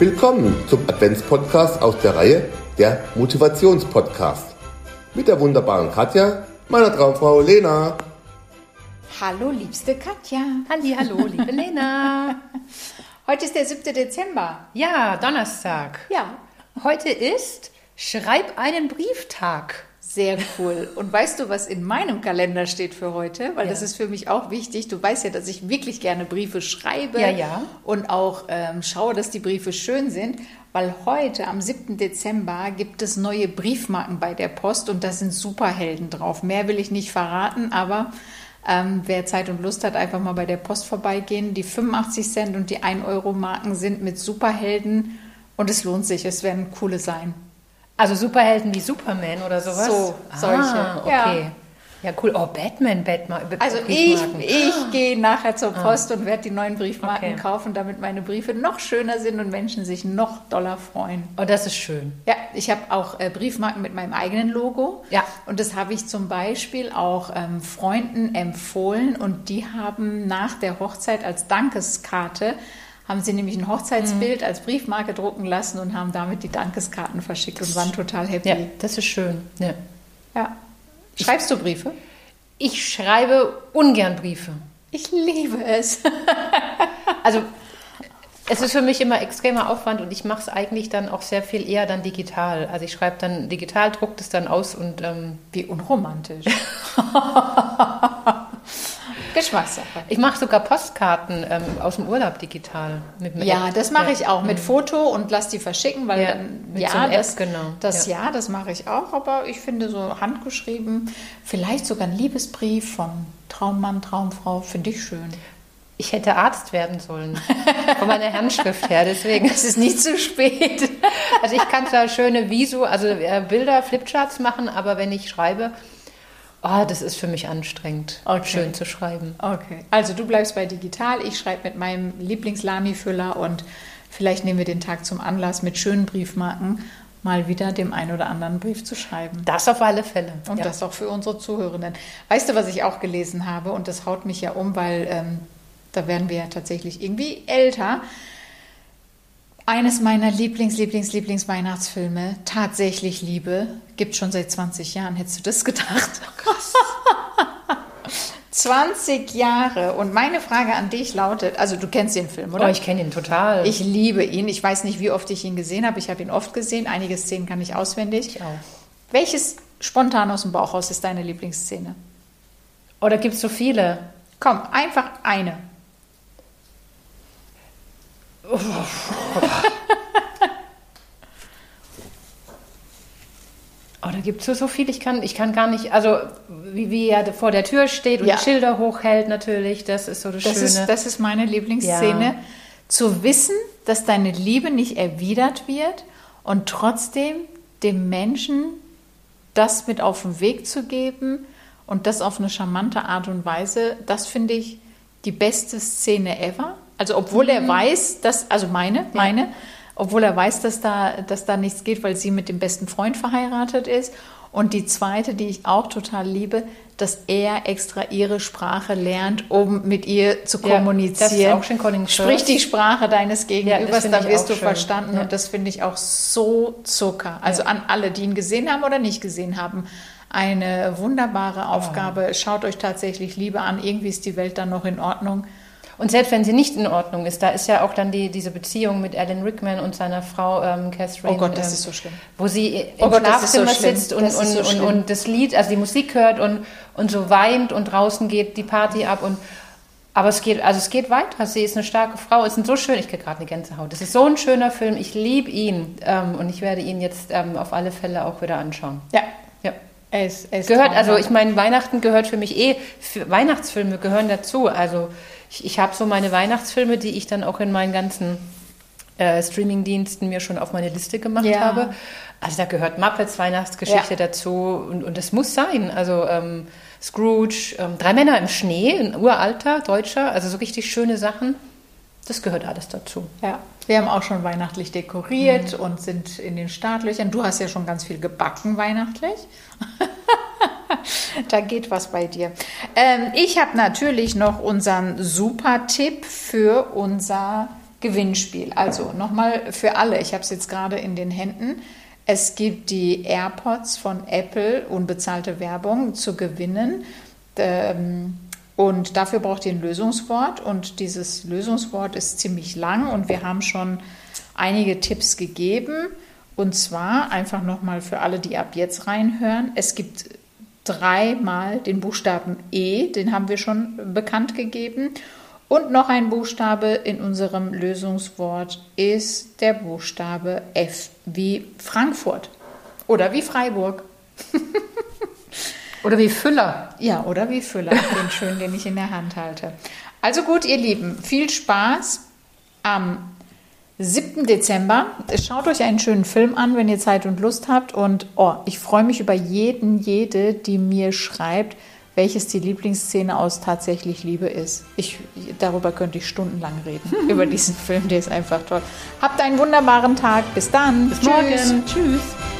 Willkommen zum Adventspodcast aus der Reihe der Motivationspodcast. Mit der wunderbaren Katja, meiner Traumfrau Lena. Hallo, liebste Katja. Halli, hallo, liebe Lena. Heute ist der 7. Dezember. Ja, Donnerstag. Ja. Heute ist Schreib einen Brieftag. Sehr cool. Und weißt du, was in meinem Kalender steht für heute? Weil Ja. das ist für mich auch wichtig. Du weißt ja, dass ich wirklich gerne Briefe schreibe. Ja, ja. Und auch ähm, schaue, dass die Briefe schön sind. Weil heute, am 7. Dezember, gibt es neue Briefmarken bei der Post und da sind Superhelden drauf. Mehr will ich nicht verraten, aber ähm, wer Zeit und Lust hat, einfach mal bei der Post vorbeigehen. Die 85 Cent und die 1 Euro Marken sind mit Superhelden und es lohnt sich. Es werden coole sein. Also Superhelden wie Superman oder sowas? So, solche. Ah, okay. Ja. cool. Oh, Batman, Batman. Also ich, ich gehe nachher zur Post und werde die neuen Briefmarken Okay. kaufen, damit meine Briefe noch schöner sind und Menschen sich noch doller freuen. Oh, das ist schön. Ja, ich habe auch äh, Briefmarken mit meinem eigenen Logo. Ja. Und das habe ich zum Beispiel auch ähm, Freunden empfohlen und die haben nach der Hochzeit als Dankeskarte haben sie nämlich ein Mhm. Hochzeitsbild als Briefmarke drucken lassen und haben damit die Dankeskarten verschickt und waren total happy. Ja, das ist schön. Ja. Ja. Schreibst du Briefe? Ich schreibe ungern Briefe. Ich liebe es. Also es ist für mich immer extremer Aufwand und ich mache es eigentlich dann auch sehr viel eher dann digital. Also ich schreibe dann digital, drucke das dann aus und ähm, Wie unromantisch. Geschmackssache. ich mache sogar Postkarten ähm, aus dem Urlaub digital. Ja, App. das mache Ja. ich auch mit Foto und lass die verschicken, weil Ja, dann, mit ja, so App, das, genau. das Ja. ja, das mache ich auch, aber ich finde so handgeschrieben, vielleicht sogar ein Liebesbrief von Traummann, Traumfrau, finde ich schön. Ich hätte Arzt werden sollen. Von meiner Handschrift her, deswegen. Es ist nicht zu spät. Also ich kann zwar schöne Visu, also äh, Bilder, Flipcharts machen, aber wenn ich schreibe, oh, das ist für mich anstrengend, Okay. schön zu schreiben. Okay, also du bleibst bei digital, ich schreibe mit meinem Lieblingslami-Füller und vielleicht nehmen wir den Tag zum Anlass, mit schönen Briefmarken mal wieder dem einen oder anderen Brief zu schreiben. Das auf alle Fälle. Und ja. das auch für unsere Zuhörenden. Weißt du, was ich auch gelesen habe? Und das haut mich ja um, weil ähm, da werden wir ja tatsächlich irgendwie älter. Eines meiner Lieblings-, Lieblings-, Lieblings-Weihnachtsfilme, Tatsächlich Liebe, gibt schon seit 20 Jahren. Hättest du das gedacht? Krass. 20 Jahre. Und meine Frage an dich lautet, also du kennst den Film, oder? Oh, ich kenne ihn total. Ich liebe ihn. Ich weiß nicht, wie oft ich ihn gesehen habe. Ich habe ihn oft gesehen. Einige Szenen kann ich auswendig. Ich auch. Welches spontan aus dem Bauch raus ist deine Lieblingsszene? Oder gibt es so viele? Komm, einfach eine. Oh, da gibt es so, so viel. Ich kann, ich kann gar nicht, also wie, wie er vor der Tür steht und Ja. die Schilder hochhält natürlich, das ist so das, Das Schöne. ist, das ist meine Lieblingsszene. Ja. Zu wissen, dass deine Liebe nicht erwidert wird und trotzdem dem Menschen das mit auf den Weg zu geben und das auf eine charmante Art und Weise, das finde ich die beste Szene ever. Also obwohl Mhm. er weiß, dass, also meine, meine, obwohl er weiß, dass da, dass da nichts geht, weil sie mit dem besten Freund verheiratet ist. Und die zweite, die ich auch total liebe, dass er extra ihre Sprache lernt, um mit ihr zu Ja, kommunizieren. das ist auch schön Sprich die Sprache deines Gegenübers, finde dann wirst du schön. verstanden. Ja. Und das finde ich auch so Zucker. Also an alle, die ihn gesehen haben oder nicht gesehen haben. Eine wunderbare Aufgabe. Schaut euch tatsächlich Liebe an. Irgendwie ist die Welt dann noch in Ordnung. Und selbst wenn sie nicht in Ordnung ist, da ist ja auch dann die, diese Beziehung mit Alan Rickman und seiner Frau ähm, Catherine. Oh Gott, das ähm, ist so schlimm. Wo sie im Oh Gott, ist so Schlafzimmer schlimm. sitzt und, und, so und, und das Lied, also die Musik hört und, und so weint und draußen geht die Party ab und aber es geht, also es geht weiter. Sie ist eine starke Frau. Es ist so schön. Ich kriege gerade eine Gänsehaut. Es ist so ein schöner Film. Ich liebe ihn ähm, und ich werde ihn jetzt ähm, auf alle Fälle auch wieder anschauen. Ja, er ist Gehört, also ich meine, Weihnachten gehört für mich eh, für Weihnachtsfilme gehören dazu. Also ich, ich habe so meine Weihnachtsfilme, die ich dann auch in meinen ganzen äh, Streamingdiensten mir schon auf meine Liste gemacht Ja. habe. Also da gehört Muppets Weihnachtsgeschichte Ja. dazu und, und das muss sein. Also ähm, Scrooge, ähm, Drei Männer im Schnee, ein uralter Deutscher, also so richtig schöne Sachen. Das gehört alles dazu. Ja, wir haben auch schon weihnachtlich dekoriert Mhm. und sind in den Startlöchern. Du hast ja schon ganz viel gebacken weihnachtlich. da geht was bei dir. Ähm, ich habe natürlich noch unseren super Tipp für unser Gewinnspiel. Also nochmal für alle, ich habe es jetzt gerade in den Händen. Es gibt die AirPods von Apple, unbezahlte Werbung, zu gewinnen. Ähm, und dafür braucht ihr ein Lösungswort. Und dieses Lösungswort ist ziemlich lang und wir haben schon einige Tipps gegeben. Und zwar einfach nochmal für alle, die ab jetzt reinhören. Es gibt dreimal den Buchstaben E, den haben wir schon bekannt gegeben. Und noch ein Buchstabe in unserem Lösungswort ist der Buchstabe F wie Frankfurt oder wie Freiburg. oder wie Füller. Ja, oder wie Füller, den schönen, den ich in der Hand halte. Also gut, ihr Lieben, viel Spaß am 7. Dezember. Schaut euch einen schönen Film an, wenn ihr Zeit und Lust habt. Und oh, ich freue mich über jeden, jede, die mir schreibt, welches die Lieblingsszene aus Tatsächlich Liebe ist. Ich, darüber könnte ich stundenlang reden, über diesen Film, der ist einfach toll. Habt einen wunderbaren Tag. Bis dann. Bis Tschüss. morgen. Tschüss.